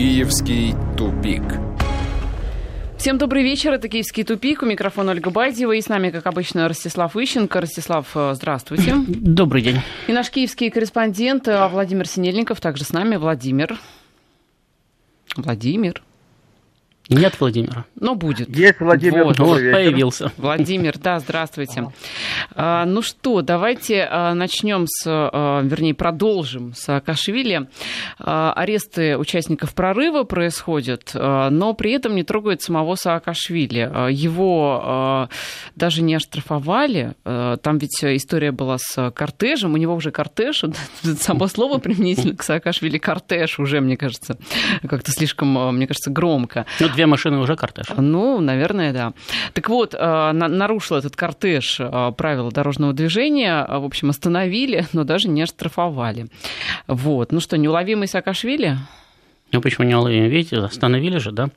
Киевский тупик. Всем добрый вечер. Это «Киевский тупик». У микрофона Ольга Байдева. И с нами, как обычно, Ростислав Ищенко. Ростислав, э, здравствуйте. Добрый день. И наш киевский корреспондент э, Владимир Синельников также с нами. Владимир. Владимир. Нет Владимира. Но будет. Есть Владимир. Вот, вот появился. Владимир, да, здравствуйте. А, ну что, давайте а, начнем с, а, вернее, продолжим с Акашвили. А, аресты участников прорыва происходят, а, но при этом не трогают самого Саакашвили. А, его а, даже не оштрафовали. А, там ведь история была с кортежем. У него уже кортеж. Само слово применительно к Саакашвили кортеж уже, мне кажется, как-то слишком, мне кажется, громко. Ну, две машины уже кортеж. Ну, наверное, да. Так вот, а, нарушил этот кортеж а, правила дорожного движения, в общем, остановили, но даже не оштрафовали. Вот. Ну что, неуловимый Саакашвили? Ну, почему неуловимый? Видите, остановили же, да?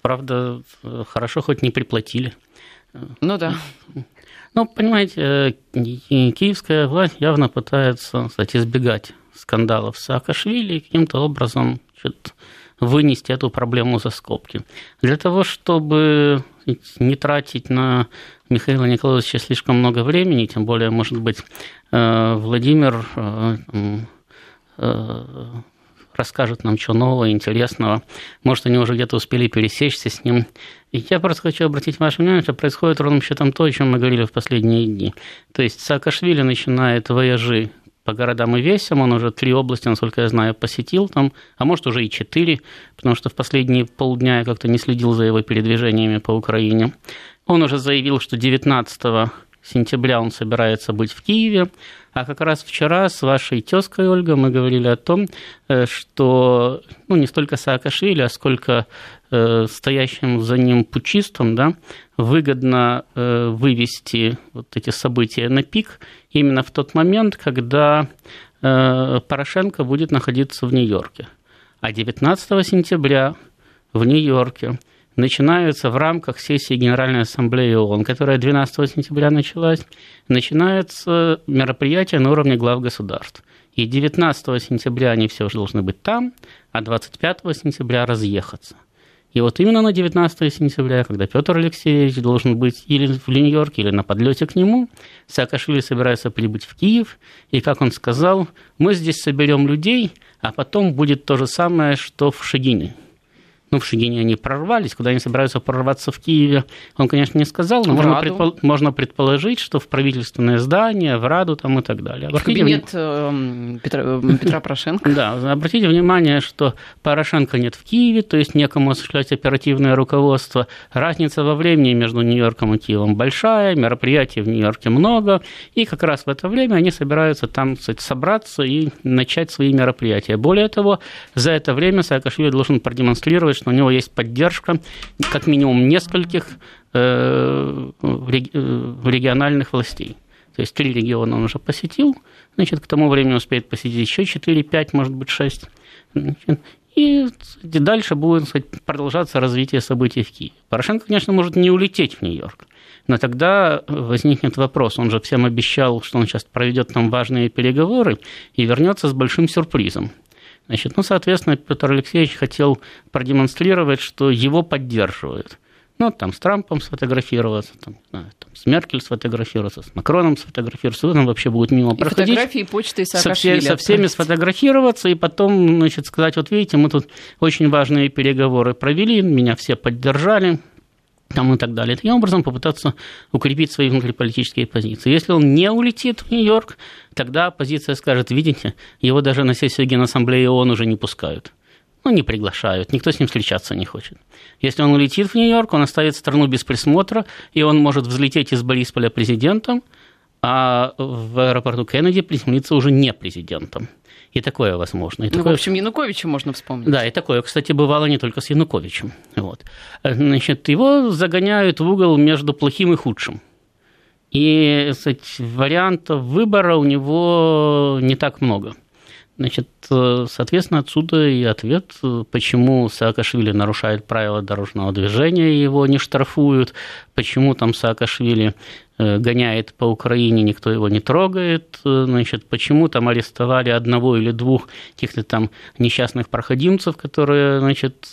Правда, хорошо хоть не приплатили. Ну да. Ну, понимаете, киевская власть явно пытается, кстати, избегать скандалов с Саакашвили и каким-то образом что-то вынести эту проблему за скобки. Для того, чтобы не тратить на Михаила Николаевича слишком много времени, тем более, может быть, э, Владимир э, э, расскажет нам что нового, интересного. Может, они уже где-то успели пересечься с ним. И я просто хочу обратить ваше внимание, что происходит ровно счетом то, о чем мы говорили в последние дни. То есть Саакашвили начинает вояжи по городам и весям. Он уже три области, насколько я знаю, посетил там, а может уже и четыре, потому что в последние полдня я как-то не следил за его передвижениями по Украине. Он уже заявил, что 19 сентября он собирается быть в Киеве. А как раз вчера с вашей тезкой Ольгой мы говорили о том, э, что ну, не столько Саакашвили, а сколько э, стоящим за ним пучистам да, выгодно э, вывести вот эти события на пик именно в тот момент, когда Порошенко будет находиться в Нью-Йорке. А 19 сентября в Нью-Йорке – начинаются в рамках сессии Генеральной Ассамблеи ООН, которая 12 сентября началась, начинается мероприятие на уровне глав государств. И 19 сентября они все уже должны быть там, а 25 сентября разъехаться. И вот именно на 19 сентября, когда Петр Алексеевич должен быть или в Нью-Йорке, или на подлете к нему, Саакашвили собирается прибыть в Киев, и, как он сказал, мы здесь соберем людей, а потом будет то же самое, что в Шагине – ну, в Шигине они прорвались, куда они собираются прорваться в Киеве, он, конечно, не сказал, но можно, предпол- можно предположить, что в правительственное здание, в Раду там и так далее. Обратите кабинет вни... Эм, Петра, эм, Петра Порошенко. Да, обратите внимание, что Порошенко нет в Киеве, то есть некому осуществлять оперативное руководство. Разница во времени между Нью-Йорком и Киевом большая, мероприятий в Нью-Йорке много, и как раз в это время они собираются там кстати, собраться и начать свои мероприятия. Более того, за это время Саакашвили должен продемонстрировать, что у него есть поддержка как минимум нескольких э, э, региональных властей. То есть три региона он уже посетил, значит, к тому времени успеет посетить еще 4-5, может быть, 6. И дальше будет сказать, продолжаться развитие событий в Киеве. Порошенко, конечно, может не улететь в Нью-Йорк, но тогда возникнет вопрос. Он же всем обещал, что он сейчас проведет там важные переговоры и вернется с большим сюрпризом. Значит, ну, соответственно, Петр Алексеевич хотел продемонстрировать, что его поддерживают. Ну, там с Трампом сфотографироваться, там, знаю, там, с Меркель сфотографироваться, с Макроном сфотографироваться, он вообще будет мимо и проходить. фотографии почты со, все, со всеми сфотографироваться, и потом, значит, сказать, вот видите, мы тут очень важные переговоры провели, меня все поддержали, там и так далее. Таким образом попытаться укрепить свои внутриполитические позиции. Если он не улетит в Нью-Йорк, тогда оппозиция скажет, видите, его даже на сессию Генассамблеи ООН уже не пускают. Ну, не приглашают, никто с ним встречаться не хочет. Если он улетит в Нью-Йорк, он оставит страну без присмотра, и он может взлететь из Борисполя президентом, а в аэропорту Кеннеди приземлиться уже не президентом. И такое возможно. И ну, такое... в общем, Януковича можно вспомнить. Да, и такое, кстати, бывало не только с Януковичем. Вот. Значит, его загоняют в угол между плохим и худшим. И кстати, вариантов выбора у него не так много. Значит, соответственно, отсюда и ответ, почему Саакашвили нарушает правила дорожного движения, его не штрафуют, почему там Саакашвили гоняет по Украине, никто его не трогает. Значит, почему там арестовали одного или двух каких-то там несчастных проходимцев, которые, значит,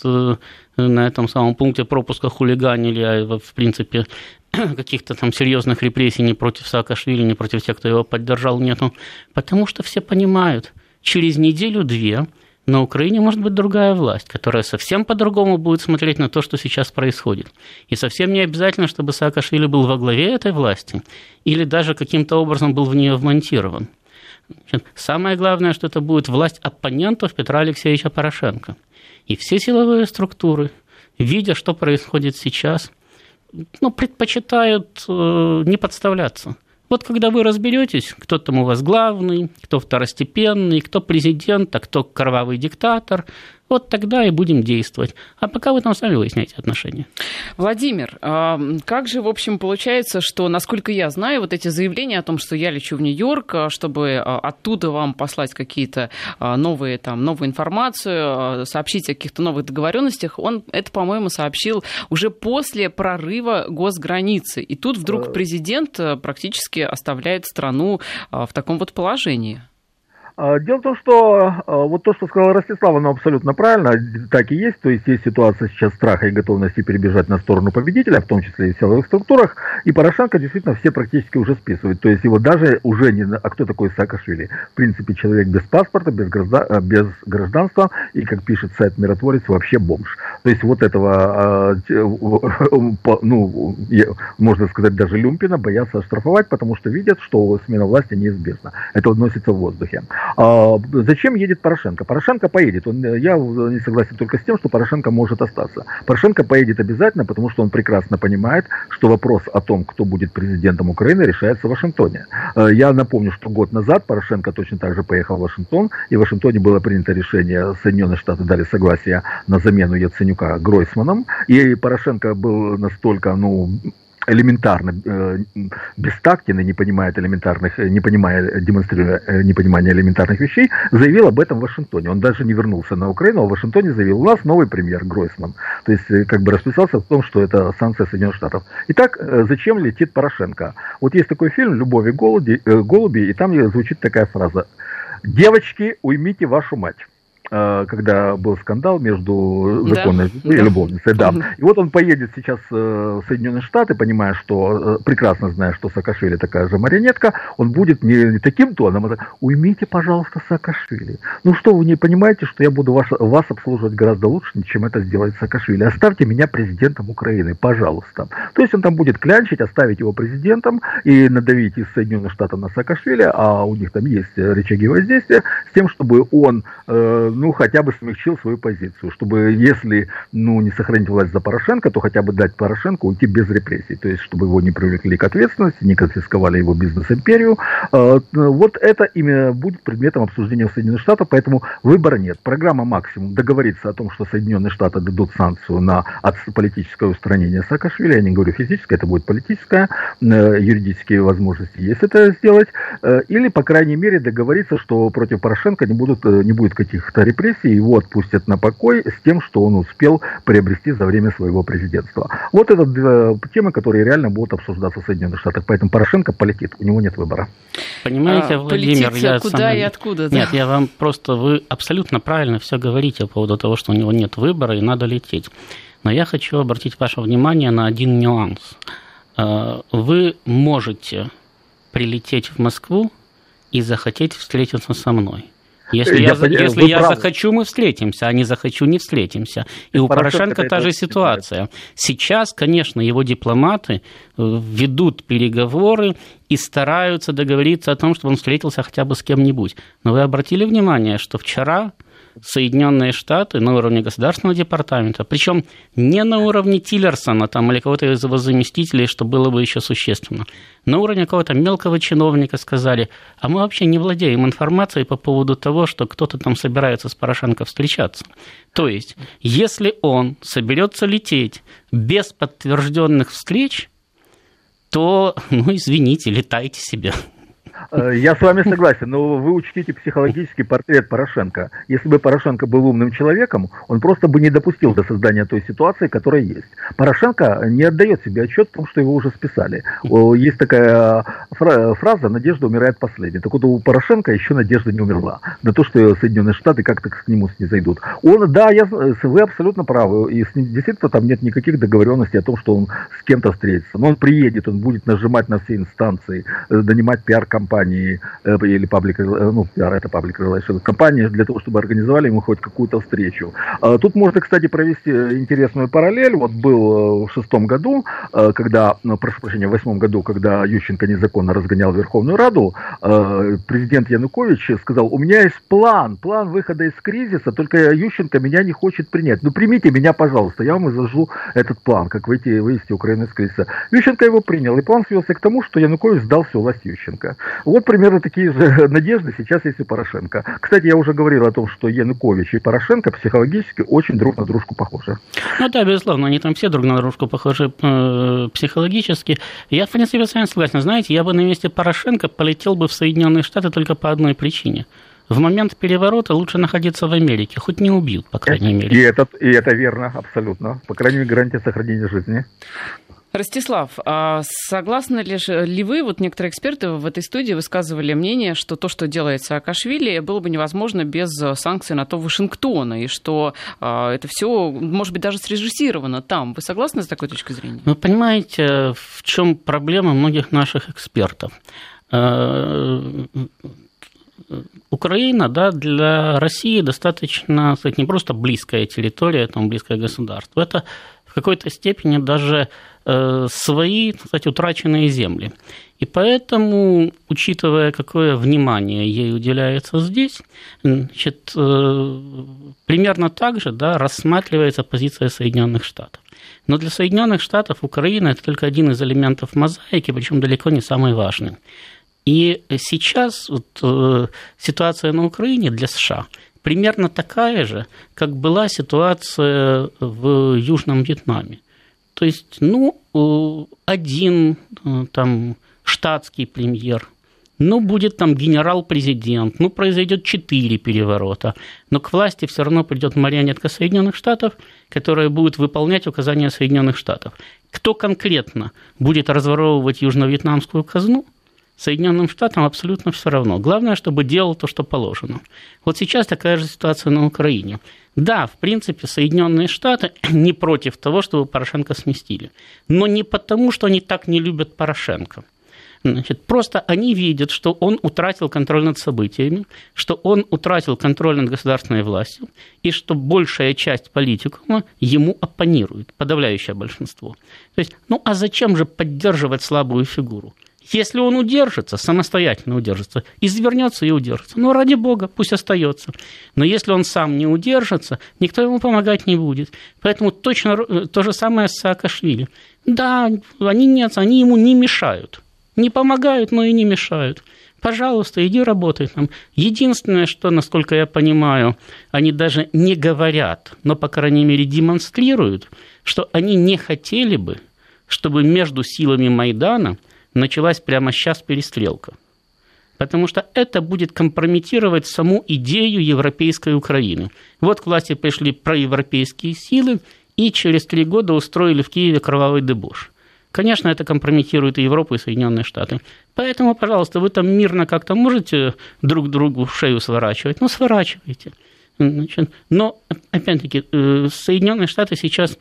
на этом самом пункте пропуска хулиганили, а в принципе каких-то там серьезных репрессий ни против Саакашвили, ни против тех, кто его поддержал, нету. Потому что все понимают, через неделю-две на Украине может быть другая власть, которая совсем по-другому будет смотреть на то, что сейчас происходит. И совсем не обязательно, чтобы Саакашвили был во главе этой власти или даже каким-то образом был в нее вмонтирован. Самое главное, что это будет власть оппонентов Петра Алексеевича Порошенко. И все силовые структуры, видя, что происходит сейчас, ну, предпочитают э, не подставляться – вот когда вы разберетесь, кто там у вас главный, кто второстепенный, кто президент, а кто кровавый диктатор, вот тогда и будем действовать. А пока вы там сами выясняете отношения. Владимир, а, как же, в общем, получается, что, насколько я знаю, вот эти заявления о том, что я лечу в Нью-Йорк, а, чтобы а, оттуда вам послать какие-то новые, там, новую информацию, сообщить о каких-то новых договоренностях, он это, по-моему, сообщил уже после прорыва госграницы. И тут вдруг э. президент практически оставляет страну в таком вот положении. А, дело в том, что а, вот то, что сказал Ростислав, оно абсолютно правильно, так и есть. То есть есть ситуация сейчас страха и готовности перебежать на сторону победителя, в том числе и в силовых структурах. И Порошенко действительно все практически уже списывают. То есть его даже уже не... А кто такой Саакашвили? В принципе, человек без паспорта, без, граждан, без гражданства и, как пишет сайт «Миротворец», вообще бомж. То есть вот этого, ну, можно сказать, даже Люмпина боятся оштрафовать, потому что видят, что смена власти неизбежна. Это относится в воздухе. А, зачем едет Порошенко? Порошенко поедет. Он, я не согласен только с тем, что Порошенко может остаться. Порошенко поедет обязательно, потому что он прекрасно понимает, что вопрос о том, кто будет президентом Украины, решается в Вашингтоне. А, я напомню, что год назад Порошенко точно так же поехал в Вашингтон, и в Вашингтоне было принято решение, Соединенные Штаты дали согласие на замену Яценюка Гройсманом, и Порошенко был настолько, ну, элементарно э, бестактен и не понимает элементарных, э, не понимая, демонстрируя э, непонимание элементарных вещей, заявил об этом в Вашингтоне. Он даже не вернулся на Украину, а в Вашингтоне заявил, у нас новый премьер Гройсман. То есть как бы расписался в том, что это санкция Соединенных Штатов. Итак, зачем летит Порошенко? Вот есть такой фильм «Любовь и голуби», голуби и там звучит такая фраза. «Девочки, уймите вашу мать». Э, когда был скандал между законной да. и любовницей. Да. И вот он поедет сейчас э, в Соединенные Штаты, понимая, что, э, прекрасно зная, что Саакашвили такая же марионетка, он будет не, не таким тоном, а уймите, пожалуйста, Саакашвили. Ну что, вы не понимаете, что я буду вас, вас обслуживать гораздо лучше, чем это сделает Саакашвили. Оставьте меня президентом Украины, пожалуйста. То есть он там будет клянчить, оставить его президентом и надавить из Соединенных Штатов на Саакашвили, а у них там есть рычаги воздействия, с тем, чтобы он ну, хотя бы смягчил свою позицию, чтобы, если, ну, не сохранить власть за Порошенко, то хотя бы дать Порошенко уйти без репрессий, то есть, чтобы его не привлекли к ответственности, не конфисковали его бизнес-империю. А, вот это именно будет предметом обсуждения в Соединенных Штатах, поэтому выбора нет. Программа «Максимум» договорится о том, что Соединенные Штаты дадут санкцию на политическое устранение Саакашвили, я не говорю физическое, это будет политическое, э, юридические возможности есть это сделать, э, или, по крайней мере, договориться, что против Порошенко не, будут, э, не будет каких-то репрессий, его отпустят на покой с тем, что он успел приобрести за время своего президентства. Вот это две темы, которые реально будут обсуждаться в Соединенных Штатах. Поэтому Порошенко полетит, у него нет выбора. Понимаете, а, Владимир, я куда сам... и откуда? Да? Нет, я вам просто, вы абсолютно правильно все говорите по поводу того, что у него нет выбора и надо лететь. Но я хочу обратить ваше внимание на один нюанс. А, вы можете прилететь в Москву и захотеть встретиться со мной. Если я, я, если я захочу, мы встретимся, а не захочу, не встретимся. И, у Порошенко, та же ситуация. Сейчас, конечно, его дипломаты э, ведут переговоры и стараются договориться о том, чтобы он встретился хотя бы с кем-нибудь. Но вы обратили внимание, что вчера Соединенные Штаты на уровне Государственного департамента, причем не на уровне Тиллерсона там, или кого-то из его заместителей, что было бы еще существенно, на уровне какого-то мелкого чиновника сказали, а мы вообще не владеем информацией по поводу того, что кто-то там собирается с Порошенко встречаться. То есть, если он соберется лететь без подтвержденных встреч, то, ну, извините, летайте себе. Э, я с вами согласен, но вы учтите психологический портрет Порошенко. Если бы Порошенко был умным человеком, он просто бы не допустил до создания той ситуации, которая есть. Порошенко не отдает себе отчет в том, что его уже списали. Есть такая фраза «надежда умирает последней». Так вот, у Порошенко еще надежда не умерла на то, что Соединенные Штаты как-то к нему не зайдут. Он, да, я, вы абсолютно правы, и действительно там нет никаких договоренностей о том, что он с кем-то встретится. Но он приедет, он будет нажимать на все инстанции, нанимать пиар-компании э, или паблик, э, ну, пиар это паблик relations компании для того, чтобы организовали ему хоть какую-то встречу. А, тут можно, кстати, провести интересную параллель. Вот был э, в шестом году, когда, ну, прошу прощения, в восьмом году, когда Ющенко незаконно разгонял Верховную Раду, президент Янукович сказал, у меня есть план, план выхода из кризиса, только Ющенко меня не хочет принять. Ну, примите меня, пожалуйста, я вам изложу этот план, как выйти, вывести Украину из кризиса. Ющенко его принял, и план свелся к тому, что Янукович сдал всю власть Ющенко. Вот примерно такие же надежды сейчас есть у Порошенко. Кстати, я уже говорил о том, что Янукович и Порошенко психологически очень друг на дружку похожи. Ну да, безусловно, они там все друг на дружку похожи э, психологически. Я, в принципе, с вами согласен. Знаете, я бы на месте Порошенко полетел бы в Соединенные Штаты только по одной причине – в момент переворота лучше находиться в Америке, хоть не убьют, по крайней мере. И это, и это верно, абсолютно. По крайней мере, гарантия сохранения жизни. Ростислав, а согласны ли, ли вы, вот некоторые эксперты в этой студии высказывали мнение, что то, что делает Саакашвили, было бы невозможно без санкций на то Вашингтона, и что а, это все, может быть, даже срежиссировано там. Вы согласны с такой точкой зрения? Вы понимаете, в чем проблема многих наших экспертов? А, Украина, да, для России достаточно, сказать, не просто близкая территория, там близкое государство, это в какой-то степени даже э, свои, кстати, утраченные земли. И поэтому, учитывая, какое внимание ей уделяется здесь, значит, э, примерно так же да, рассматривается позиция Соединенных Штатов. Но для Соединенных Штатов Украина это только один из элементов мозаики, причем далеко не самый важный. И сейчас вот, э, ситуация на Украине для США примерно такая же, как была ситуация в Южном Вьетнаме. То есть, ну, э, один э, там штатский премьер, ну, будет там генерал-президент, ну, произойдет четыре переворота, но к власти все равно придет марионетка Соединенных Штатов, которая будет выполнять указания Соединенных Штатов. Кто конкретно будет разворовывать южно-вьетнамскую казну – Соединенным Штатам абсолютно все равно. Главное, чтобы делал то, что положено. Вот сейчас такая же ситуация на Украине. Да, в принципе, Соединенные Штаты не против того, чтобы Порошенко сместили. Но не потому, что они так не любят Порошенко. Значит, просто они видят, что он утратил контроль над событиями, что он утратил контроль над государственной властью, и что большая часть политикума ему оппонирует, подавляющее большинство. То есть, ну а зачем же поддерживать слабую фигуру? Если он удержится, самостоятельно удержится, извернется и удержится. Ну, ради бога, пусть остается. Но если он сам не удержится, никто ему помогать не будет. Поэтому точно то же самое с Саакашвили. Да, они нет, они ему не мешают. Не помогают, но и не мешают. Пожалуйста, иди работай там. Единственное, что, насколько я понимаю, они даже не говорят, но, по крайней мере, демонстрируют, что они не хотели бы, чтобы между силами Майдана – началась прямо сейчас перестрелка. Потому что это будет компрометировать саму идею европейской Украины. Вот к власти пришли проевропейские силы и через три года устроили в Киеве кровавый дебош. Конечно, это компрометирует и Европу, и Соединенные Штаты. Поэтому, пожалуйста, вы там мирно как-то можете друг другу шею сворачивать? Ну, сворачивайте. Значит, но, опять-таки, э, Соединенные Штаты сейчас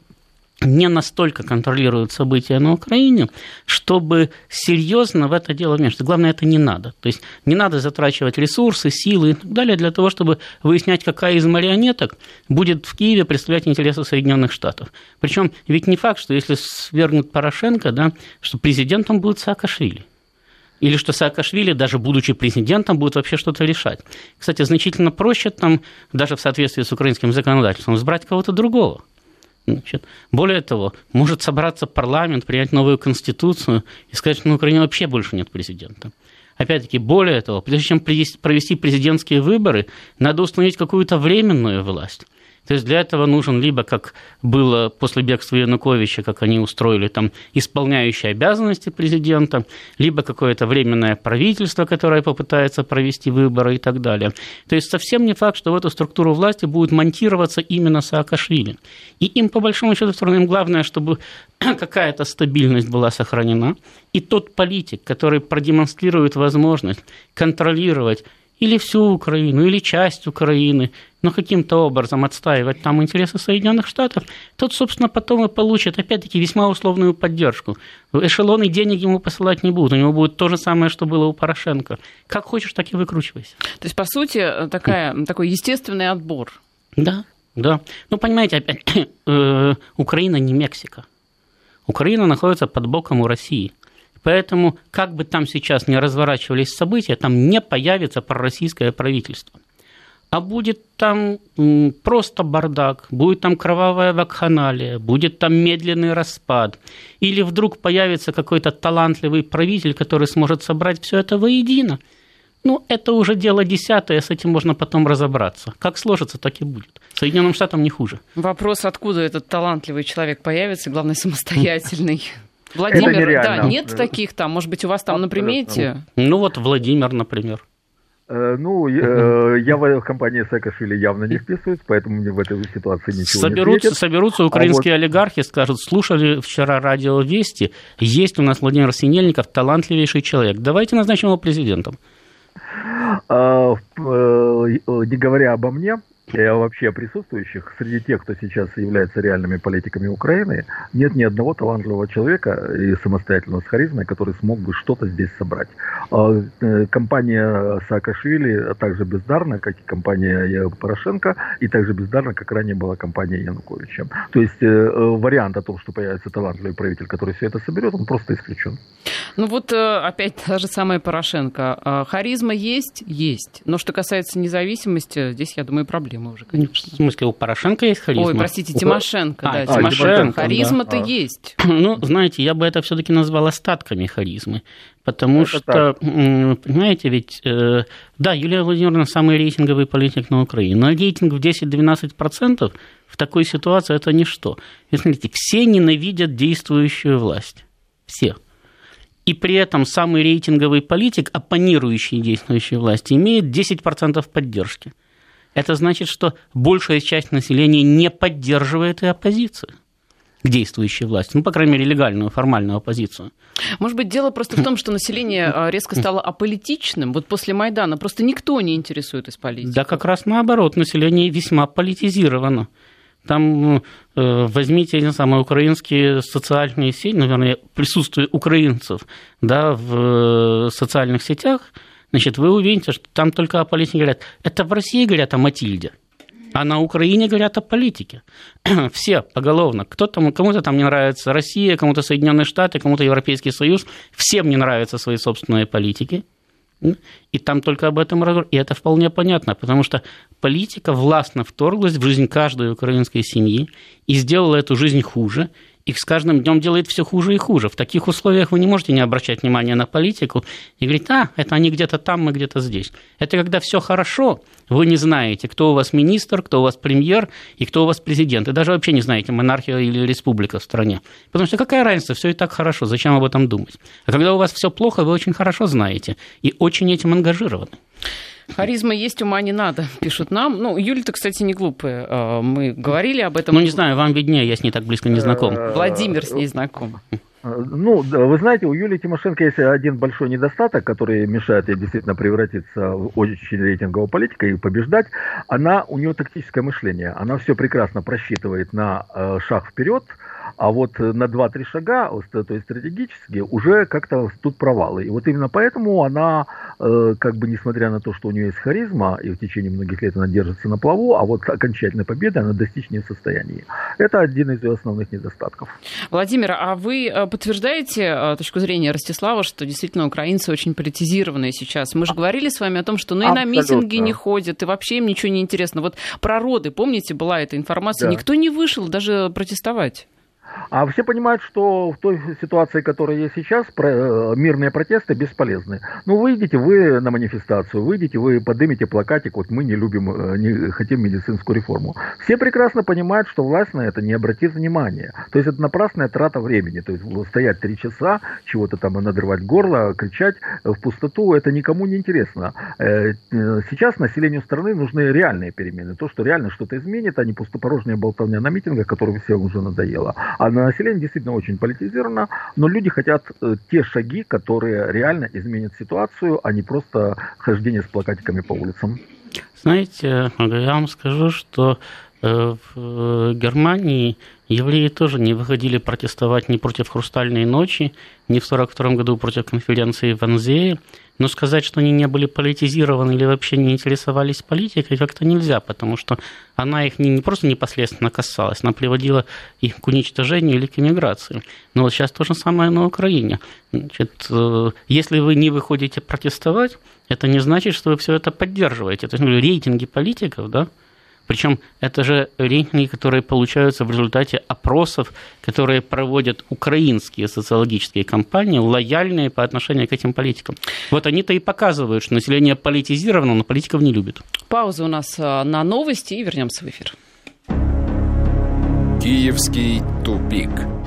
не настолько контролируют события на Украине, чтобы серьезно в это дело вмешиваться. Главное, это не надо. То есть не надо затрачивать ресурсы, силы и так далее для того, чтобы выяснять, какая из марионеток будет в Киеве представлять интересы Соединенных Штатов. Причем ведь не факт, что если свергнут Порошенко, да, что президентом будет Саакашвили. Или что Саакашвили, даже будучи президентом, будет вообще что-то решать. Кстати, значительно проще там, даже в соответствии с украинским законодательством, избрать кого-то другого. Значит, более того, может собраться парламент, принять новую конституцию и сказать, что на Украине вообще больше нет президента. Опять-таки, более того, прежде чем провести президентские выборы, надо установить какую-то временную власть. То есть для этого нужен либо, как было после бегства Януковича, как они устроили там исполняющие обязанности президента, либо какое-то временное правительство, которое попытается провести выборы и так далее. То есть совсем не факт, что в эту структуру власти будет монтироваться именно Саакашвили. И им, по большому счету, им главное, чтобы какая-то стабильность была сохранена, и тот политик, который продемонстрирует возможность контролировать или всю Украину, или часть Украины, но каким-то образом отстаивать там интересы Соединенных Штатов, тот, собственно, потом и получит, опять-таки, весьма условную поддержку. Эшелоны денег ему посылать не будут, у него будет то же самое, что было у Порошенко. Как хочешь, так и выкручивайся. То есть, по сути, такая, такой естественный отбор. Да, да. Ну, понимаете, опять, э, Украина не Мексика. Украина находится под боком у России. Поэтому, как бы там сейчас не разворачивались события, там не появится пророссийское правительство. А будет там просто бардак, будет там кровавая вакханалия, будет там медленный распад. Или вдруг появится какой-то талантливый правитель, который сможет собрать все это воедино. Ну, это уже дело десятое, с этим можно потом разобраться. Как сложится, так и будет. Соединенным Штатам не хуже. Вопрос, откуда этот талантливый человек появится, главное, самостоятельный. Владимир, да, нет таких там, может быть, у вас там на примете? Ну вот Владимир, например. Э, ну, э, я в компании Саакашвили явно не вписываюсь, поэтому мне в этой ситуации ничего соберутся, не светит. Соберутся украинские а вот... олигархи, скажут, слушали вчера радио Вести, есть у нас Владимир Синельников, талантливейший человек, давайте назначим его президентом. А, э, не говоря обо мне, и вообще присутствующих, среди тех, кто сейчас является реальными политиками Украины, нет ни одного талантливого человека и самостоятельного с харизмой, который смог бы что-то здесь собрать. А, э, компания Саакашвили также бездарна, как и компания Порошенко, и также бездарна, как ранее была компания Януковича. То есть э, э, вариант о том, что появится талантливый правитель, который все это соберет, он просто исключен. Ну вот опять та же самая Порошенко. А, харизма есть? Есть. Но что касается независимости, здесь, я думаю, проблема проблема уже, конечно. В смысле, у Порошенко есть харизма? Ой, простите, Тимошенко, а, да, а, Тимошенко. Харизма-то да. есть. Ну, знаете, я бы это все-таки назвал остатками харизмы. Потому это что, так. понимаете, ведь, э, да, Юлия Владимировна самый рейтинговый политик на Украине, но рейтинг в 10-12% в такой ситуации это ничто. И смотрите, все ненавидят действующую власть. Все. И при этом самый рейтинговый политик, оппонирующий действующей власти, имеет 10% поддержки это значит, что большая часть населения не поддерживает и оппозицию к действующей власти, ну, по крайней мере, легальную, формальную оппозицию. Может быть, дело просто в том, что население а, резко стало аполитичным. Вот после Майдана просто никто не интересует из политики. Да, как раз наоборот, население весьма политизировано. Там э, возьмите, не знаю, украинские социальные сети, наверное, присутствие украинцев да, в э, социальных сетях – значит, вы увидите, что там только о политике говорят. Это в России говорят о Матильде. А на Украине говорят о политике. Все поголовно. Кто-то, кому-то там не нравится Россия, кому-то Соединенные Штаты, кому-то Европейский Союз. Всем не нравятся свои собственные политики. И там только об этом разговор. И это вполне понятно, потому что политика властно вторглась в жизнь каждой украинской семьи и сделала эту жизнь хуже их с каждым днем делает все хуже и хуже. В таких условиях вы не можете не обращать внимания на политику и говорить, а, это они где-то там, мы где-то здесь. Это когда все хорошо, вы не знаете, кто у вас министр, кто у вас премьер и кто у вас президент. И даже вообще не знаете, монархия или республика в стране. Потому что какая разница, все и так хорошо, зачем об этом думать? А когда у вас все плохо, вы очень хорошо знаете и очень этим ангажированы. Харизма есть, ума не надо, пишут нам. Ну, Юля-то, кстати, не глупая. А, мы говорили об этом. Ну, не знаю, вам виднее, я с ней так близко не знаком. Э, Владимир с ней знаком. Ну, вы знаете, у Юлии Тимошенко есть один большой недостаток, который мешает ей действительно превратиться в очень рейтингового политика и побеждать. Она, у нее тактическое мышление. Она все прекрасно просчитывает на э, шаг вперед, а вот на 2-3 шага, то есть стратегически, уже как-то тут провалы. И вот именно поэтому она, э, как бы несмотря на то, что у нее есть харизма, и в течение многих лет она держится на плаву, а вот окончательной победы она достичь не в состоянии. Это один из ее основных недостатков. Владимир, а вы э, подтверждаете э, точку зрения Ростислава, что действительно украинцы очень политизированные сейчас? Мы же говорили с вами о том, что ну и Абсолютно. на митинги не ходят, и вообще им ничего не интересно. Вот про роды, помните, была эта информация, да. никто не вышел даже протестовать. А все понимают, что в той ситуации, которая есть сейчас, э, мирные протесты бесполезны. Ну, выйдите вы на манифестацию, выйдите, вы поднимите плакатик, вот мы не любим, э, не хотим медицинскую реформу. Все прекрасно понимают, что власть на это не обратит внимания. То есть это напрасная трата времени. То есть стоять три часа, чего-то там надрывать горло, кричать в пустоту, это никому не интересно. Э, сейчас населению страны нужны реальные перемены. То, что реально что-то изменит, а не пустопорожняя болтовня на митингах, которым всем уже надоело. А население действительно очень политизировано, но люди хотят э, те шаги, которые реально изменят ситуацию, а не просто хождение с плакатиками по улицам. Знаете, я вам скажу, что в Германии евреи тоже не выходили протестовать ни против «Хрустальной ночи», ни в 1942 году против конференции в Анзее, но сказать, что они не были политизированы или вообще не интересовались политикой, как-то нельзя, потому что она их не, не просто непосредственно касалась, она приводила их к уничтожению или к эмиграции. Но вот сейчас то же самое на Украине. Значит, э, если вы не выходите протестовать, это не значит, что вы все это поддерживаете. То есть ну, рейтинги политиков, да, причем это же рейтинги, которые получаются в результате опросов, которые проводят украинские социологические компании, лояльные по отношению к этим политикам. Вот они-то и показывают, что население политизировано, но политиков не любит. Пауза у нас э, на новости и вернемся в эфир. Киевский тупик.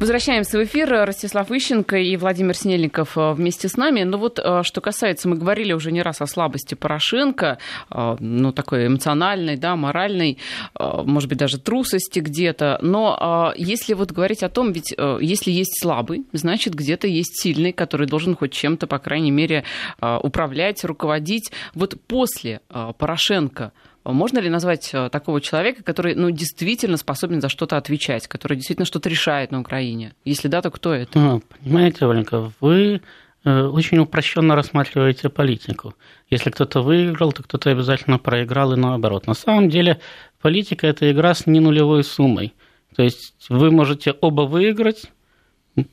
Возвращаемся в эфир. Ростислав Ищенко и Владимир Снельников э, вместе с нами. Ну вот, э, что касается, мы говорили уже не раз о слабости Порошенко, э, ну, такой эмоциональной, да, моральной, может быть, даже трусости где-то. Но если вот говорить о том, ведь если есть слабый, значит, где-то есть сильный, который должен хоть чем-то, по крайней мере, управлять, руководить. Вот после Порошенко можно ли назвать э, такого человека, который ну, действительно способен за что-то отвечать, который действительно что-то решает на Украине? Если да, то кто это? А, понимаете, Оленька, вы э, очень упрощенно рассматриваете политику. Если кто-то выиграл, то кто-то обязательно проиграл и наоборот. На самом деле политика – это игра с не нулевой суммой. То есть вы можете оба выиграть,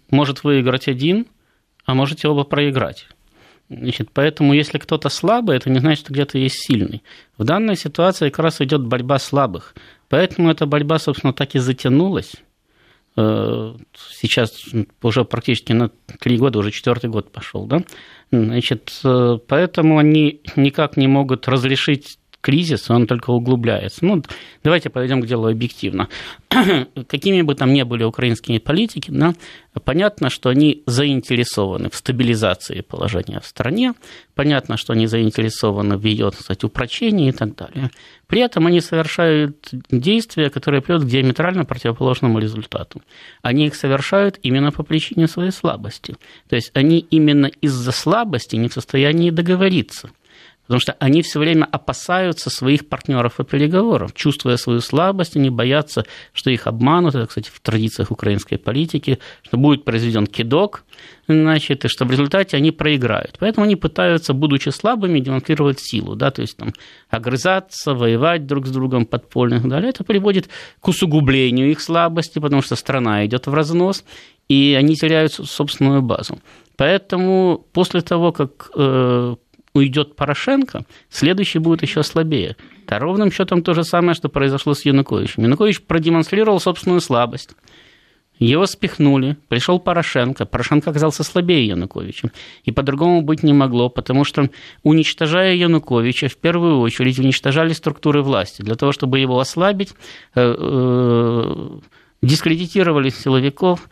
может выиграть один, а можете оба проиграть. Значит, поэтому, если кто-то слабый, это не значит, что где-то есть сильный. В данной ситуации как раз идет борьба слабых. Поэтому эта борьба, собственно, так и затянулась. Э, сейчас уже практически на три года, уже четвертый год пошел, да? Значит, э, поэтому они никак не могут разрешить кризис, он только углубляется. Ну, давайте подойдем к делу объективно. Какими бы там ни были украинские политики, да, понятно, что они заинтересованы в стабилизации положения в стране, понятно, что они заинтересованы в ее, кстати, упрочении и так далее. При этом они совершают действия, которые приводят к диаметрально противоположному результату. Они их совершают именно по причине своей слабости. То есть они именно из-за слабости не в состоянии договориться – Потому что они все время опасаются своих партнеров и переговоров, чувствуя свою слабость, они боятся, что их обманут. Это, кстати, в традициях украинской политики, что будет произведен кидок, значит, и что в результате они проиграют. Поэтому они пытаются, будучи слабыми, демонстрировать силу, да, то есть там, огрызаться, воевать друг с другом подпольно и так далее. Это приводит к усугублению их слабости, потому что страна идет в разнос, и они теряют собственную базу. Поэтому после того, как э, уйдет Порошенко, следующий будет еще слабее. Это ровным счетом то же самое, что произошло с Януковичем. Янукович продемонстрировал собственную слабость. Его спихнули, пришел Порошенко. Порошенко оказался слабее Януковича. И по-другому быть не могло, потому что, уничтожая Януковича, в первую очередь уничтожали структуры власти. Для того, чтобы его ослабить, э, э, дискредитировали силовиков,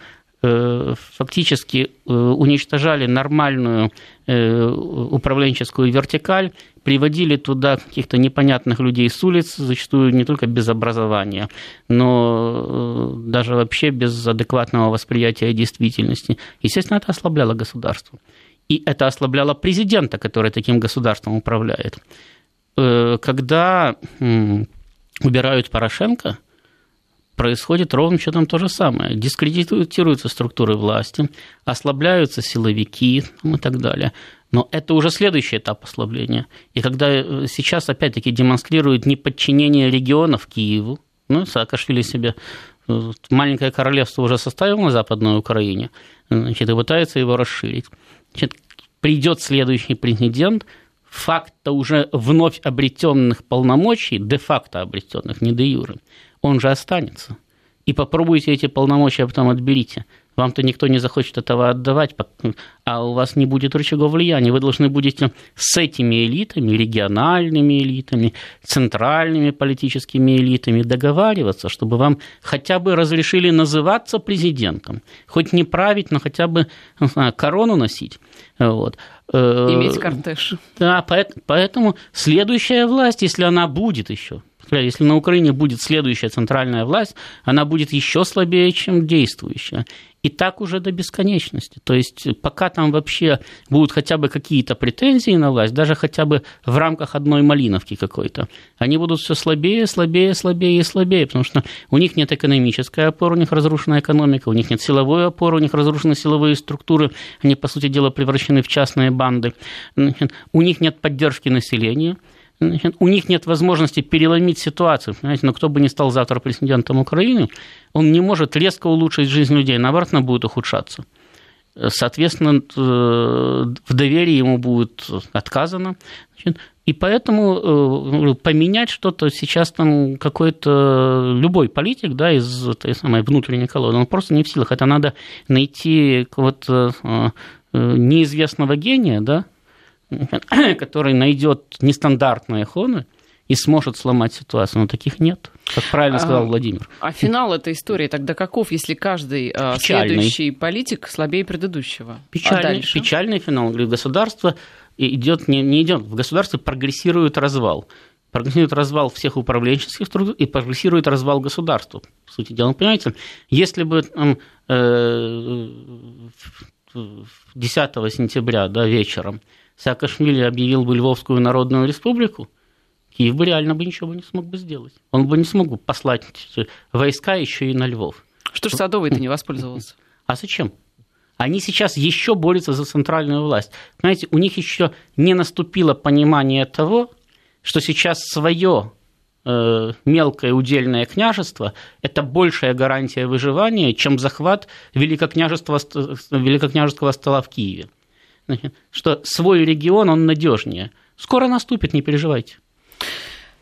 фактически э, уничтожали нормальную э, управленческую вертикаль, приводили туда каких-то непонятных людей с улиц, зачастую не только без образования, но даже вообще без адекватного восприятия действительности. Естественно, это ослабляло государство. И это ослабляло президента, который таким государством управляет. Когда убирают Порошенко, происходит ровно счетом то же самое. Дискредитируются структуры власти, ослабляются силовики ну, и так далее. Но это уже следующий этап ослабления. И когда э, сейчас опять-таки демонстрируют неподчинение регионов Киеву, ну, Саакашвили себе э, маленькое королевство уже составил на Западной Украине, значит, и пытается его расширить. Значит, придет следующий президент, факта уже вновь обретенных полномочий, де-факто обретенных, не де юре, он же останется. и попробуйте эти полномочия потом отберите. Вам-то никто не захочет этого отдавать, а у вас не будет рычагов влияния. Вы должны будете с этими элитами, региональными элитами, центральными политическими элитами договариваться, чтобы вам хотя бы разрешили называться президентом. Хоть не править, но хотя бы знаю, корону носить. Вот. Э, Иметь кортеж. Да, поэтому следующая власть, если она будет еще, если на Украине будет следующая центральная власть, она будет еще слабее, чем действующая. И так уже до бесконечности. То есть пока там вообще будут хотя бы какие-то претензии на власть, даже хотя бы в рамках одной малиновки какой-то, они будут все слабее, слабее, слабее и слабее, потому что у них нет экономической опоры, у них разрушена экономика, у них нет силовой опоры, у них разрушены силовые структуры, они, по сути дела, превращены в частные банды, у них нет поддержки населения, Значит, у них нет возможности переломить ситуацию. Понимаете, но кто бы ни стал завтра президентом Украины, он не может резко улучшить жизнь людей, наоборот, она будет ухудшаться. Соответственно, э, в доверии ему будет отказано. И поэтому э, поменять что-то сейчас там какой-то любой политик да, из этой самой внутренней колонны, он просто не в силах. Это надо найти какого-то э, неизвестного гения, да, который найдет нестандартные хоны и сможет сломать ситуацию. Но таких нет, как правильно сказал а, Владимир. А финал этой истории тогда каков, если каждый а, печальный. следующий политик слабее предыдущего? Печальный, а печальный финал. Государство идет, не, не идет, в государстве прогрессирует развал прогрессирует развал всех управленческих структур и прогрессирует развал государства. По сути дела, понимаете, если бы э, 10 сентября да, вечером Саакашвили объявил бы Львовскую Народную Республику, Киев бы реально бы ничего бы не смог бы сделать. Он бы не смог бы послать войска еще и на Львов. Что ж Садовый-то не воспользовался? А зачем? Они сейчас еще борются за центральную власть. Знаете, у них еще не наступило понимание того, что сейчас свое э, мелкое удельное княжество – это большая гарантия выживания, чем захват великокняжеского, великокняжеского стола в Киеве что свой регион, он надежнее. Скоро наступит, не переживайте.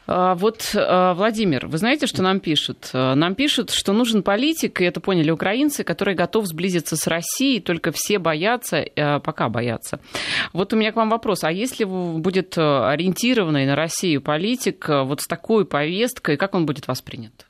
А, вот, а, Владимир, вы знаете, что нам пишут? А, нам пишут, что нужен политик, и это поняли украинцы, который готов сблизиться с Россией, только все боятся, пока боятся. Вот у меня к вам вопрос. А если будет ориентированный на Россию политик вот с такой повесткой, как он будет воспринят?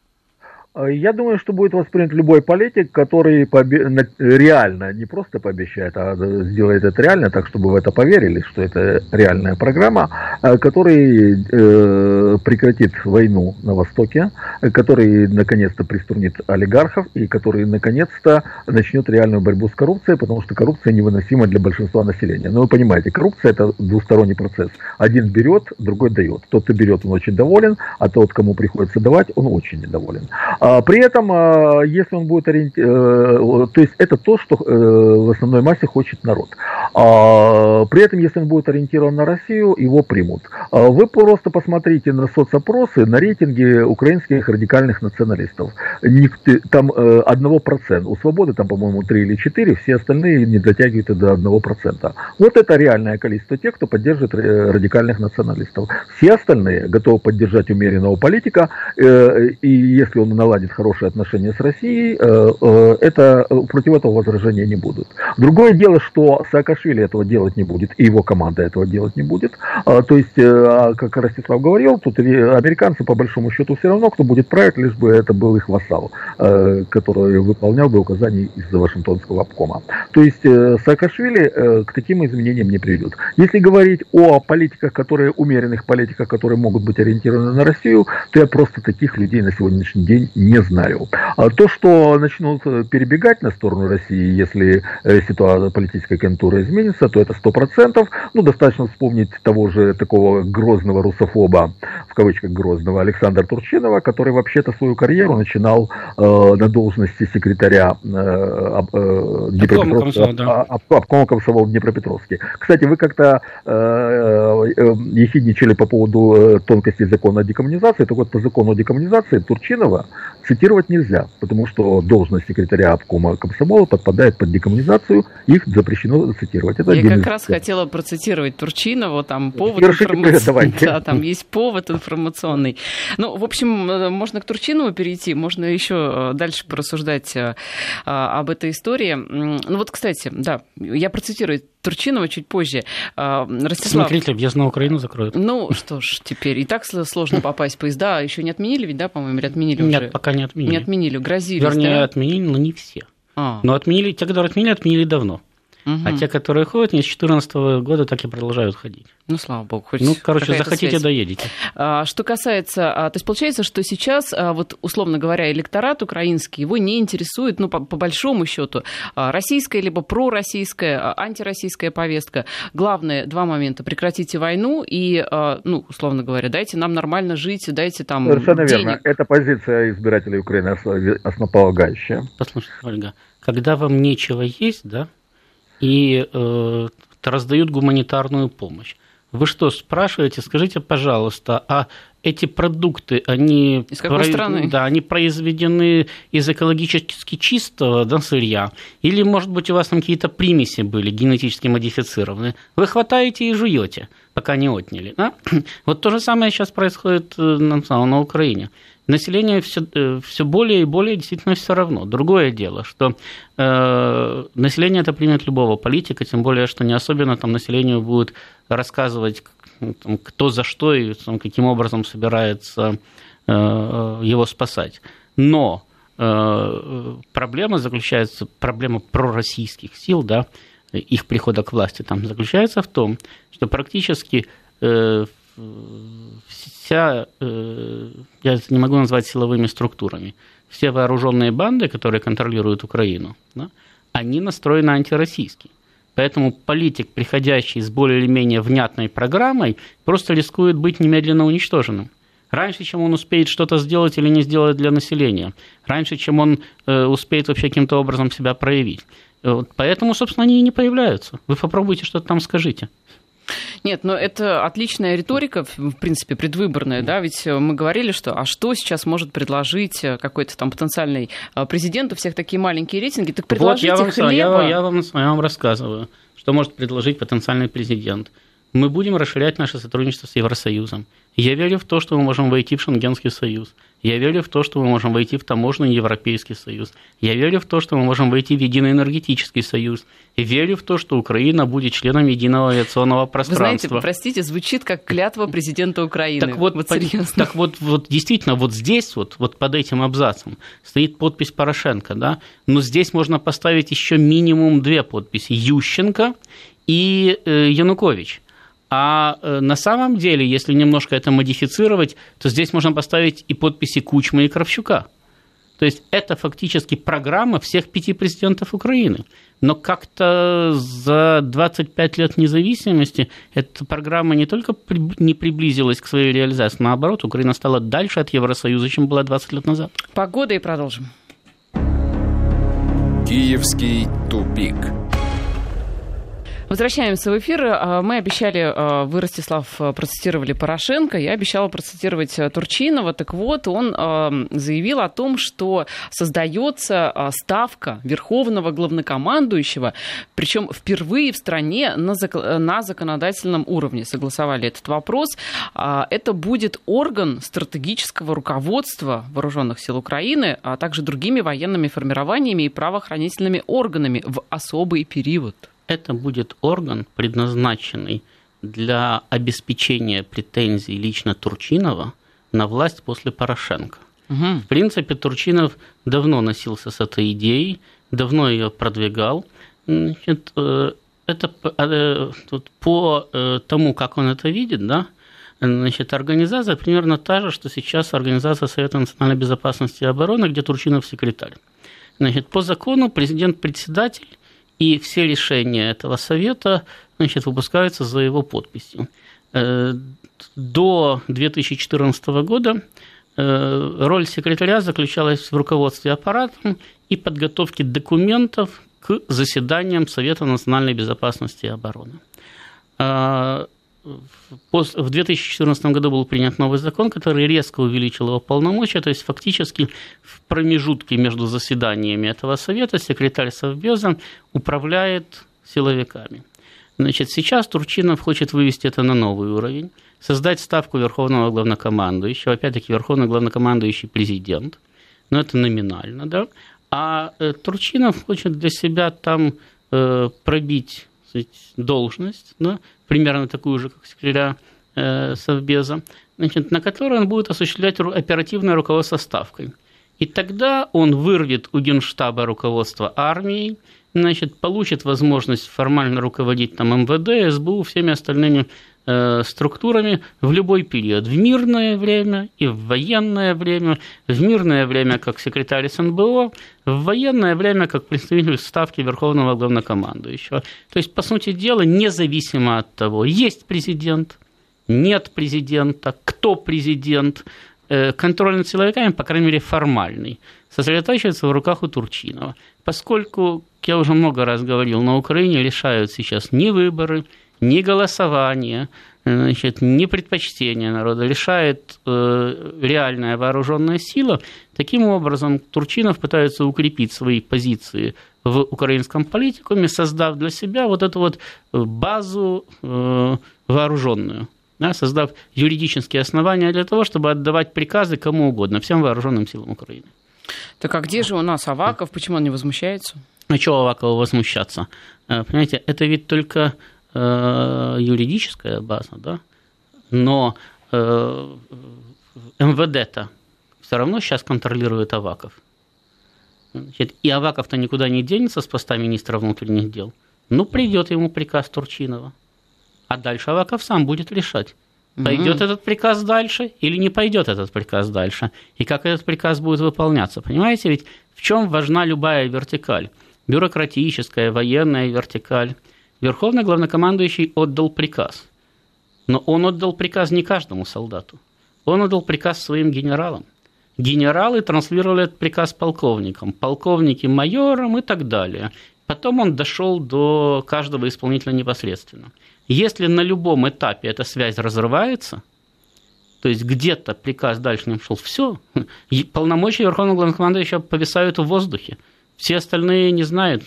Э, я думаю, что будет воспринят любой политик, который побе- реально, не просто пообещает, а сделает это реально, так чтобы в это поверили, что это реальная программа, э, который э, прекратит войну на Востоке, который наконец-то приструнит олигархов и который наконец-то начнет реальную борьбу с коррупцией, потому что коррупция невыносима для большинства населения. Но вы понимаете, коррупция это двусторонний процесс. Один берет, другой дает. Тот, кто берет, он очень доволен, а тот, кому приходится давать, он очень недоволен. А, при этом, а, если он будет ориентирован, э, то есть это то, что э, в основной массе хочет народ. А, при этом, если он будет ориентирован на Россию, его примут. Вы просто посмотрите на соцопросы, на рейтинги украинских радикальных националистов. Там э, одного процента. У Свободы там, по-моему, 3 или 4, все остальные не дотягивают до одного процента. Вот это реальное количество тех, кто поддерживает радикальных националистов. Все остальные готовы поддержать умеренного политика, и если он наладит наладит хорошие отношения с Россией, э, э, это, э, против этого возражения не будут. Другое дело, что Саакашвили этого делать не будет, и его команда этого делать не будет. То есть, а, как Ростислав говорил, тут американцы, по большому счету, все равно, кто будет править, лишь бы это был их вассал, который выполнял бы указания из Вашингтонского обкома. То есть, Саакашвили к таким изменениям не приведет. Если говорить о политиках, которые, умеренных политиках, которые могут быть ориентированы на Россию, то я просто таких людей на сегодняшний день знаю. А то, что начнут перебегать на сторону России, если э, ситуация политическая конъюнктура изменится, то это сто процентов. Ну, достаточно вспомнить того же такого грозного русофоба, в кавычках грозного, Александра Турчинова, который вообще-то свою карьеру начинал э, на должности секретаря э, э, Днепропетровска, да. А, обкома комсомола в Днепропетровске. Кстати, вы как-то э, э, ехидничали по поводу э, тонкостей закона о декоммунизации. Так вот, по закону о декоммунизации Турчинова цитировать нельзя, потому что должность секретаря обкома комсомола подпадает под декоммунизацию, их запрещено цитировать. Это Я как раз хотела процитировать Турчинова, там повод информационный. Да, там есть повод информационный. Ну, в общем, э, можно к Турчинову перейти, можно еще э, дальше порассуждать э, об этой истории. Ну вот, кстати, да, я процитирую Турчинова чуть позже. Ростислав... Смотрите, въезд на Украину закроют. Ну, что ж, теперь и так сложно попасть в поезда. Еще не отменили ведь, да, по-моему, или отменили Нет, уже? пока не отменили. Не отменили, грозились, Вернее, да? отменили, но не все. А. Но отменили, те, которые отменили, отменили давно. Угу. А те, которые ходят, не с 2014 года, так и продолжают ходить. Ну, слава богу, хоть Ну, короче, захотите, связь. доедете. А, что касается, а, то есть получается, что сейчас, а, вот условно говоря, электорат украинский, его не интересует, ну, по, по большому счету, а, российская либо пророссийская, а, антироссийская повестка. Главное, два момента. Прекратите войну и, а, ну, условно говоря, дайте нам нормально жить, дайте там Совершенно денег. верно. Это позиция избирателей Украины основополагающая. Послушайте, Ольга, когда вам нечего есть, да, и э, раздают гуманитарную помощь. Вы что, спрашиваете, скажите, пожалуйста, а эти продукты, они, из какой про... страны? Да, они произведены из экологически чистого да, сырья? Или, может быть, у вас там какие-то примеси были генетически модифицированы? Вы хватаете и жуете, пока не отняли. Да? Вот то же самое сейчас происходит э, на, на Украине население все, э, все более и более действительно все равно. Другое дело, что э, население это примет любого политика, тем более, что не особенно там населению будет рассказывать, там, кто за что и там, каким образом собирается э, его спасать. Но э, проблема заключается, проблема пророссийских сил, да, их прихода к власти там заключается в том, что практически э, вся, э, я не могу назвать силовыми структурами, все вооруженные банды, которые контролируют Украину, да, они настроены антироссийски. Поэтому политик, приходящий с более или менее внятной программой, просто рискует быть немедленно уничтоженным. Раньше, чем он успеет что-то сделать или не сделать для населения. Раньше, чем он э, успеет вообще каким-то образом себя проявить. Вот поэтому, собственно, они и не появляются. Вы попробуйте что-то там скажите. Нет, но это отличная риторика, в принципе, предвыборная, да, ведь мы говорили, что а что сейчас может предложить э, какой-то там потенциальный э, президент, у всех такие маленькие рейтинги, так предложите вот я вам, хлеба. Я, я, вам, я вам рассказываю, что может предложить потенциальный президент. Мы будем расширять наше сотрудничество с Евросоюзом. Я верю в то, что мы можем войти в Шенгенский союз. Я верю в то, что мы можем войти в таможенный Европейский союз. Я верю в то, что мы можем войти в единый энергетический союз. Верю в то, что Украина будет членом единого авиационного пространства. Вы знаете, простите, звучит как клятва президента Украины. Так вот, вот, так вот, вот действительно, вот здесь, вот, вот под этим абзацем стоит подпись Порошенко, да, но здесь можно поставить еще минимум две подписи – Ющенко и э, Янукович. А э, на самом деле, если немножко это модифицировать, то здесь можно поставить и подписи Кучма и Кравчука. То есть это фактически программа всех пяти президентов Украины. Но как-то за 25 лет независимости эта программа не только не приблизилась к своей реализации, наоборот, Украина стала дальше от Евросоюза, чем была 20 лет назад. Погода и продолжим. Киевский тупик. Возвращаемся в эфир. А, мы обещали, а, вы, Ростислав, процитировали Порошенко, я обещала процитировать а, Турчинова. Так вот, он заявил о том, что создается ставка верховного главнокомандующего, причем впервые в стране на, законодательном уровне согласовали этот вопрос. Это будет орган стратегического руководства вооруженных сил Украины, а также другими военными формированиями и правоохранительными органами в особый период это будет орган, предназначенный для обеспечения претензий лично Турчинова на власть после Порошенко. Угу. В принципе, Турчинов давно носился с этой идеей, давно ее продвигал. Значит, э, это э, по э, тому, как он это видит, да, значит, организация примерно та же, что сейчас организация Совета национальной безопасности и обороны, где Турчинов секретарь. Значит, по закону президент-председатель и все решения этого совета значит, выпускаются за его подписью. Э, до 2014 года э, роль секретаря заключалась в руководстве аппаратом и подготовке документов к заседаниям Совета национальной безопасности и обороны. В 2014 году был принят новый закон, который резко увеличил его полномочия, то есть фактически в промежутке между заседаниями этого совета секретарь Совбеза управляет силовиками. Значит, сейчас Турчинов хочет вывести это на новый уровень, создать ставку верховного главнокомандующего, опять-таки верховный главнокомандующий президент, но это номинально, да, а э, Турчинов хочет для себя там э, пробить сказать, должность, да, примерно такую же, как секретаря э, Совбеза, значит, на которой он будет осуществлять оперативное руководство ставкой. И тогда он вырвет у Генштаба руководство армией, значит, получит возможность формально руководить там МВД, СБУ, всеми остальными структурами в любой период, в мирное время и в военное время, в мирное время как секретарь СНБО, в военное время как представитель ставки Верховного Главнокомандующего. То есть, по сути дела, независимо от того, есть президент, нет президента, кто президент, э, контроль над силовиками, по крайней мере, формальный, сосредотачивается в руках у Турчинова. Поскольку, я уже много раз говорил, на Украине решают сейчас не выборы, не голосование, значит, не предпочтение народа, решает э, реальная вооруженная сила. Таким образом, Турчинов пытается укрепить свои позиции в украинском политикуме, создав для себя вот эту вот базу э, вооруженную, да, создав юридические основания для того, чтобы отдавать приказы кому угодно, всем вооруженным силам Украины. Так а где же у нас Аваков? Почему он не возмущается? А чего Авакову возмущаться? Э, понимаете, это ведь только э, юридическая база, да? Но э, МВД-то все равно сейчас контролирует Аваков. Значит, и Аваков-то никуда не денется с поста министра внутренних дел. Ну, придет ему приказ Турчинова. А дальше Аваков сам будет решать, Пойдет угу. этот приказ дальше или не пойдет этот приказ дальше? И как этот приказ будет выполняться? Понимаете, ведь в чем важна любая вертикаль? Бюрократическая, военная вертикаль. Верховный главнокомандующий отдал приказ. Но он отдал приказ не каждому солдату. Он отдал приказ своим генералам. Генералы транслировали этот приказ полковникам, полковники майорам и так далее. Потом он дошел до каждого исполнителя непосредственно. Если на любом этапе эта связь разрывается, то есть где-то приказ дальше не шел, все, полномочия Верховного Главнокомандующего повисают в воздухе. Все остальные не знают,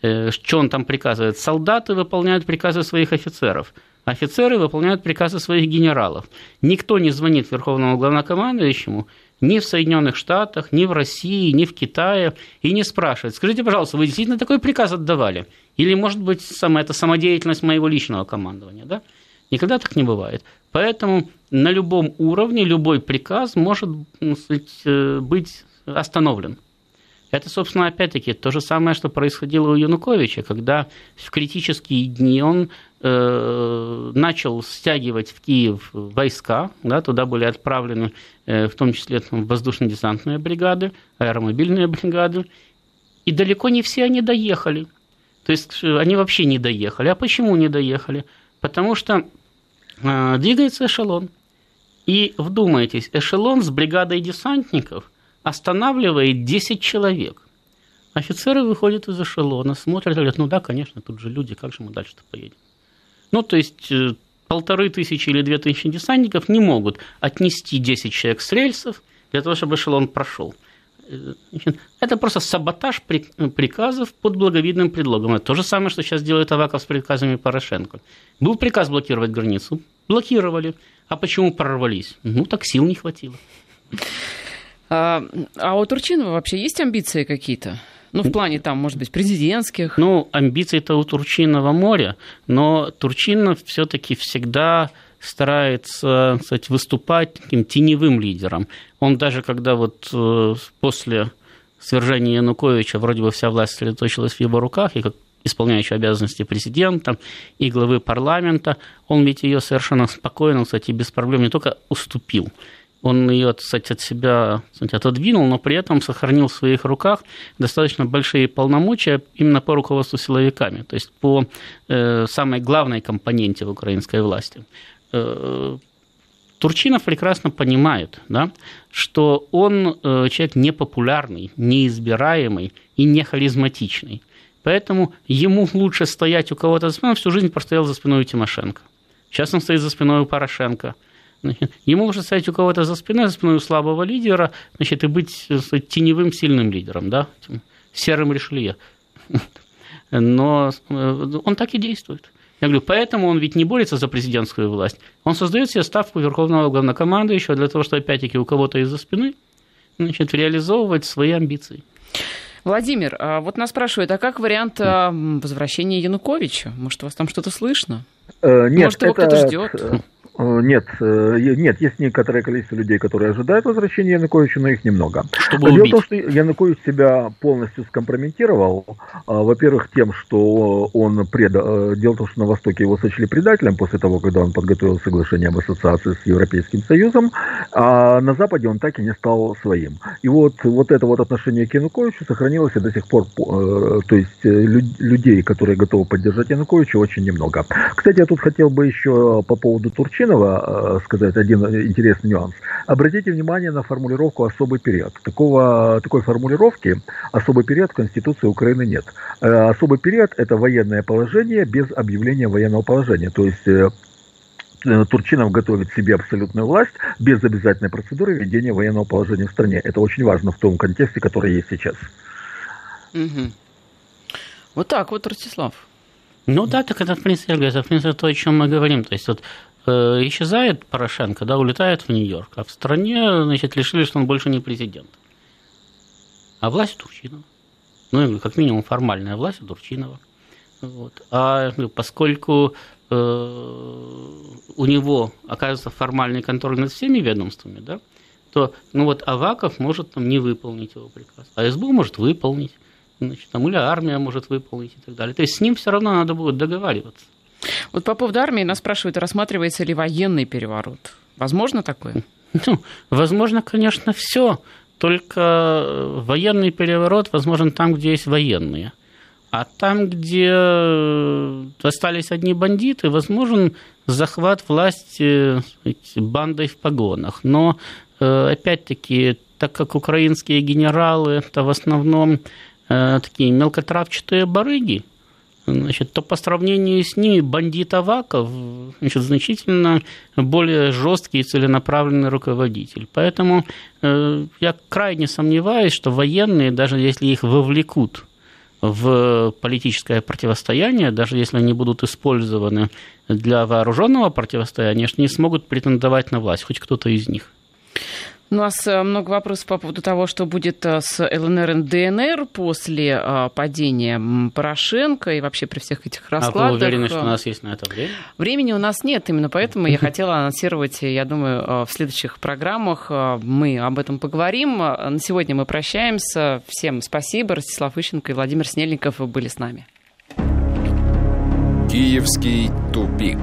что он там приказывает. Солдаты выполняют приказы своих офицеров. Офицеры выполняют приказы своих генералов. Никто не звонит Верховному Главнокомандующему ни в Соединенных Штатах, ни в России, ни в Китае и не спрашивает, скажите, пожалуйста, вы действительно такой приказ отдавали? Или, может быть, сама, это самодеятельность моего личного командования? Да? Никогда так не бывает. Поэтому на любом уровне любой приказ может э, быть остановлен. Это, собственно, опять-таки то же самое, что происходило у Януковича, когда в критические дни он э, начал стягивать в Киев войска, да, туда были отправлены э, в том числе там, воздушно-десантные бригады, аэромобильные бригады, и далеко не все они доехали. То есть э, они вообще не доехали. А почему не доехали? Потому что э, двигается эшелон. И вдумайтесь, эшелон с бригадой десантников – останавливает 10 человек. Офицеры выходят из эшелона, смотрят, говорят, ну да, конечно, тут же люди, как же мы дальше-то поедем? Ну, то есть э, полторы тысячи или две тысячи десантников не могут отнести 10 человек с рельсов для того, чтобы эшелон прошел. Э, это просто саботаж приказов под благовидным предлогом. Это то же самое, что сейчас делает Аваков с приказами Порошенко. Был приказ блокировать границу, блокировали. А почему прорвались? Ну, так сил не хватило. А, а у Турчинова вообще есть амбиции какие-то? Ну, в плане там, может быть, президентских. Ну, амбиции-то у Турчинова море, но Турчинов все-таки всегда старается, кстати, выступать таким теневым лидером. Он даже когда вот э, после свержения Януковича вроде бы вся власть сосредоточилась в его руках, и как исполняющий обязанности президента и главы парламента, он ведь ее совершенно спокойно, кстати, без проблем не только уступил, он ее, кстати, от себя кстати, отодвинул, но при этом сохранил в своих руках достаточно большие полномочия именно по руководству силовиками, то есть по э, самой главной компоненте в украинской власти. Э, Турчинов прекрасно понимает, да, что он э, человек непопулярный, неизбираемый и не харизматичный. Поэтому ему лучше стоять у кого-то за спиной, всю жизнь простоял за спиной у Тимошенко. Сейчас он стоит за спиной у Порошенко. Значит, ему нужно стоять у кого-то за спиной, за спиной у слабого лидера, значит, и быть сказать, теневым сильным лидером, да, серым Ришелье. Но э, он так и действует. Я говорю, поэтому он ведь не борется за президентскую власть. Он создает себе ставку верховного главнокомандующего для того, чтобы опять-таки у кого-то из-за спины значит, реализовывать свои амбиции. Владимир, а вот нас спрашивают, а как вариант а, возвращения Януковича? Может, у вас там что-то слышно? Э, нет, Может, его это... кто-то ждет? Э, нет, э, нет, есть некоторое количество людей, которые ожидают возвращения Януковича, но их немного. Чтобы Дело убить. в том, что Янукович себя полностью скомпрометировал. А, Во-первых, тем, что он преда... Дело в том, что на Востоке его сочли предателем после того, когда он подготовил соглашение об ассоциации с Европейским Союзом, а на Западе он так и не стал своим. И вот, вот это вот отношение к Януковичу сохранилось и до сих пор. э, То есть э, лю- людей, которые готовы поддержать Януковича, очень немного. Кстати, я тут хотел бы еще по поводу Турчинова э, сказать один интересный нюанс. Обратите внимание на формулировку «особый период». Такого, такой формулировки «особый период» в Конституции Украины нет. Э, Особый период – это военное положение без объявления военного положения. То есть э, Турчинов готовит себе абсолютную власть без обязательной процедуры введения военного положения в стране. Это очень важно в том контексте, который есть сейчас. Мгм. Вот так вот, Ростислав. Ну да, так это, в принципе, это, в принципе, то, о чем мы говорим. То есть вот исчезает Порошенко, да, улетает в Нью-Йорк, а в стране, значит, решили, что он больше не президент. А власть у Турчинова. Ну, как минимум формальная власть у Турчинова. Вот. А ну, поскольку э, у него оказывается формальный контроль над всеми ведомствами, да, то ну вот Аваков может там не выполнить его приказ, а СБУ может выполнить, значит, там, или армия может выполнить и так далее. То есть с ним все равно надо будет договариваться. Вот по поводу армии нас спрашивают, рассматривается ли военный переворот. Возможно такое? Ну, возможно, конечно, все. Только э, военный переворот возможен там, где есть военные. А там, где э, остались одни бандиты, возможен захват власти сказать, бандой в погонах. Но, э, опять-таки, так как украинские генералы это в основном э, такие мелкотравчатые барыги, значит, то по сравнению с ними бандит Аваков значит, значительно более жесткий и целенаправленный руководитель. Поэтому э, я крайне сомневаюсь, что военные, даже если их вовлекут в политическое противостояние, даже если они будут использованы для вооруженного противостояния, что не смогут претендовать на власть, хоть кто-то из них. У нас э, много вопросов по поводу того, что будет э, с ЛНР и ДНР после э, падения Порошенко и вообще при всех этих А раскладах. вы уверены, что у нас есть на это время? Времени у нас нет, именно поэтому я хотела анонсировать, я думаю, в следующих программах мы об этом поговорим. На сегодня мы прощаемся. Всем спасибо. Ростислав Ищенко и Владимир Снельников были с нами. Киевский тупик.